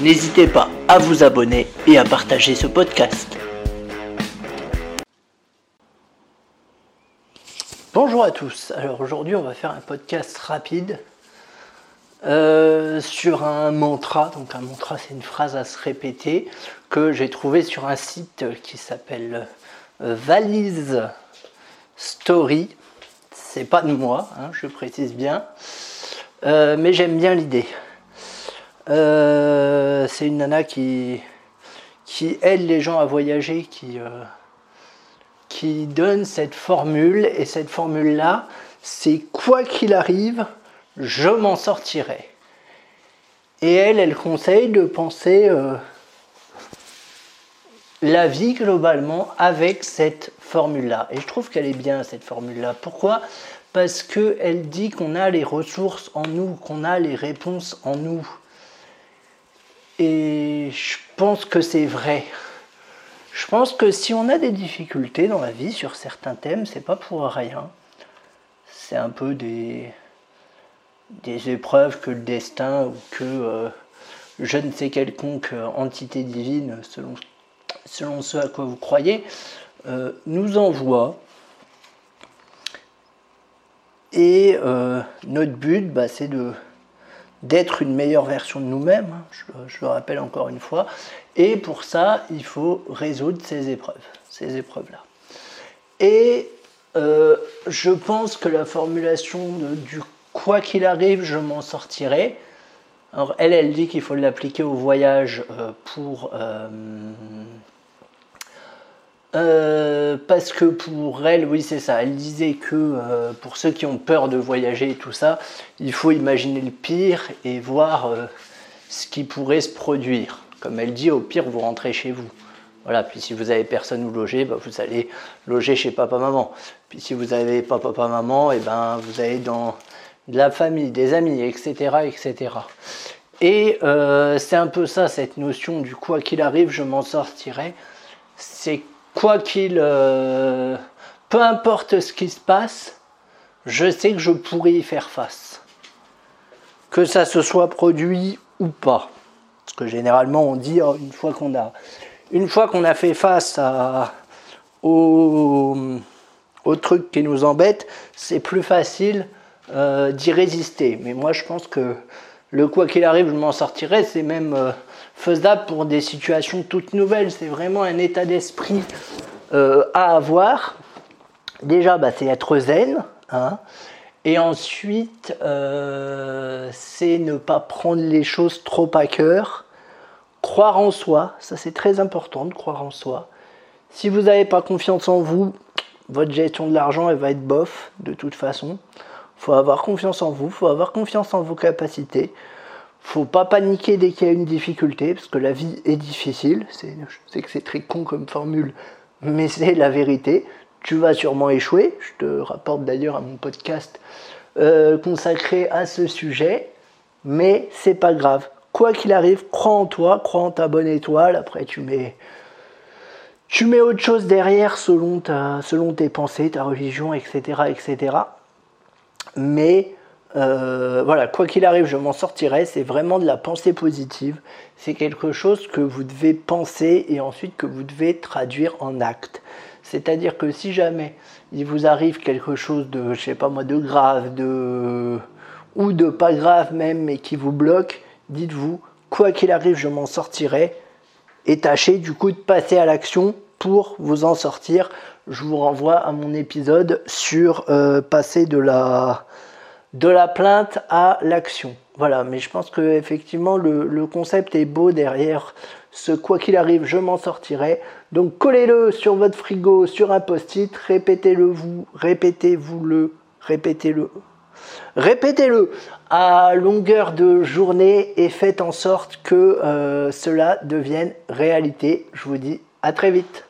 N'hésitez pas à vous abonner et à partager ce podcast. Bonjour à tous. Alors aujourd'hui, on va faire un podcast rapide euh, sur un mantra. Donc un mantra, c'est une phrase à se répéter que j'ai trouvé sur un site qui s'appelle euh, Valise Story. C'est pas de moi, hein, je précise bien, euh, mais j'aime bien l'idée. Euh, c'est une nana qui, aide les gens à voyager, qui, euh, qui donne cette formule. Et cette formule-là, c'est quoi qu'il arrive, je m'en sortirai. Et elle, elle conseille de penser euh, la vie globalement avec cette formule-là. Et je trouve qu'elle est bien, cette formule-là. Pourquoi? Parce qu'elle dit qu'on a les ressources en nous, qu'on a les réponses en nous. Et je pense que c'est vrai. Je pense que si on a des difficultés dans la vie sur certains thèmes, c'est pas pour rien. C'est un peu des, des épreuves que le destin ou que euh, je ne sais quelconque entité divine, selon, selon ce à quoi vous croyez, euh, nous envoie. Et euh, notre but, bah, c'est de d'être une meilleure version de nous-mêmes, hein, je, le rappelle encore une fois. Et pour ça, il faut résoudre ces épreuves, ces épreuves-là. Et euh, je pense que la formulation du quoi qu'il arrive, je m'en sortirai. Alors elle, elle dit qu'il faut l'appliquer au voyage euh, pour euh, euh, parce que pour elle, oui, c'est ça. Elle disait que euh, pour ceux qui ont peur de voyager et tout ça, il faut imaginer le pire et voir euh, ce qui pourrait se produire. Comme elle dit, au pire, vous rentrez chez vous. Voilà, puis si vous avez personne où loger, bah, vous allez loger chez papa-maman. Puis si vous n'avez pas papa-maman, et eh ben, vous allez dans de la famille, des amis, etc. etc. Et c'est un peu ça, cette notion du quoi qu'il arrive, je m'en sortirai. C'est quoi qu'il, euh, peu importe ce qui se passe, je sais que je pourrais y faire face. Que ça se soit produit ou pas. Parce que généralement on dit oh, une fois qu'on a, une fois qu'on a fait face à, au, au truc qui nous embête, c'est plus facile euh, d'y résister. Mais moi je pense que le quoi qu'il arrive, je m'en sortirai, c'est même euh, faisable pour des situations toutes nouvelles. C'est vraiment un état d'esprit euh, à avoir. Déjà, bah, c'est être zen. Hein. Et ensuite, euh, c'est ne pas prendre les choses trop à cœur. Croire en soi, ça c'est très important de croire en soi. Si vous n'avez pas confiance en vous, votre gestion de l'argent elle va être bof de toute façon. Faut avoir confiance en vous, faut avoir confiance en vos capacités. Faut pas paniquer dès qu'il y a une difficulté, parce que la vie est difficile. je sais que c'est très con comme formule, mais c'est la vérité. Tu vas sûrement échouer. Je te rapporte d'ailleurs à mon podcast euh, consacré à ce sujet, mais c'est pas grave. Quoi qu'il arrive, crois en toi, crois en ta bonne étoile. Après, tu mets, tu mets autre chose derrière selon, ta, selon tes pensées, ta religion, etc., etc. Mais euh, voilà, quoi qu'il arrive, je m'en sortirai. C'est vraiment de la pensée positive. C'est quelque chose que vous devez penser et ensuite que vous devez traduire en acte. C'est-à-dire que si jamais il vous arrive quelque chose de, je sais pas moi, de grave, de ou de pas grave même, mais qui vous bloque, dites-vous, quoi qu'il arrive, je m'en sortirai. Et tâchez du coup de passer à l'action pour vous en sortir. Je vous renvoie à mon épisode sur euh, passer de la de la plainte à l'action. Voilà, mais je pense que effectivement le, concept est beau derrière ce quoi qu'il arrive, je m'en sortirai. Donc collez-le sur votre frigo, sur un post-it, répétez-le vous, répétez-vous le, répétez-le Répétez-le à longueur de journée et faites en sorte que cela devienne réalité. Je vous dis à très vite.